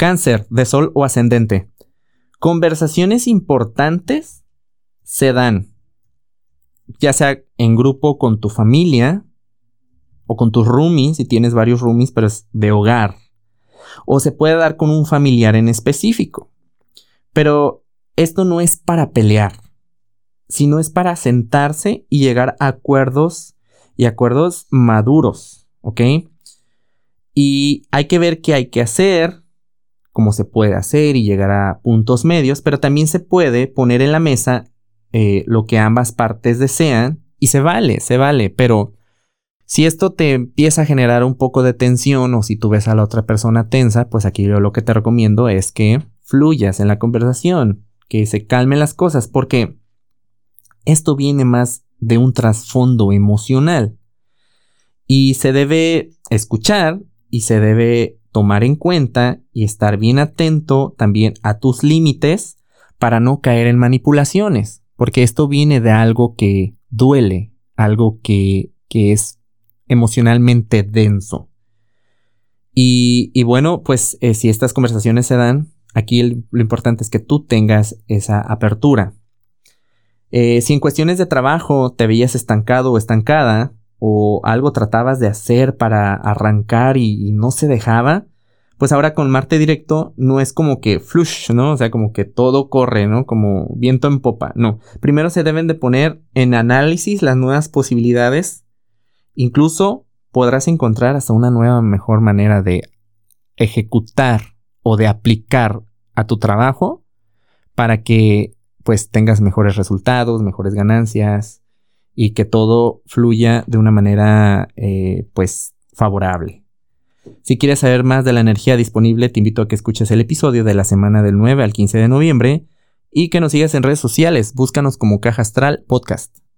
Cáncer de Sol o ascendente. Conversaciones importantes se dan, ya sea en grupo con tu familia o con tus roomies, si tienes varios roomies, pero es de hogar. O se puede dar con un familiar en específico. Pero esto no es para pelear, sino es para sentarse y llegar a acuerdos y acuerdos maduros, ¿ok? Y hay que ver qué hay que hacer, cómo se puede hacer y llegar a puntos medios, pero también se puede poner en la mesa eh, lo que ambas partes desean y se vale, se vale, pero si esto te empieza a generar un poco de tensión o si tú ves a la otra persona tensa, pues aquí yo lo que te recomiendo es que fluyas en la conversación, que se calmen las cosas, porque esto viene más de un trasfondo emocional y se debe escuchar y se debe tomar en cuenta y estar bien atento también a tus límites para no caer en manipulaciones, porque esto viene de algo que duele, algo que, es emocionalmente denso. Y, bueno, pues eh, si estas conversaciones se dan, aquí lo importante es que tú tengas esa apertura. Eh, si en cuestiones de trabajo te veías estancado o estancada, o algo tratabas de hacer para arrancar y, no se dejaba, pues ahora con Marte directo no es como que flush, ¿no? O sea, como que todo corre, ¿no? Como viento en popa. No. Primero se deben de poner en análisis las nuevas posibilidades. Incluso podrás encontrar hasta una nueva mejor manera de ejecutar o de aplicar a tu trabajo para que pues tengas mejores resultados, mejores ganancias, y que todo fluya de una manera eh, pues favorable. Si quieres saber más de la energía disponible, te invito a que escuches el episodio de la semana del 9 al 15 de noviembre y que nos sigas en redes sociales. Búscanos como Caja Astral Podcast.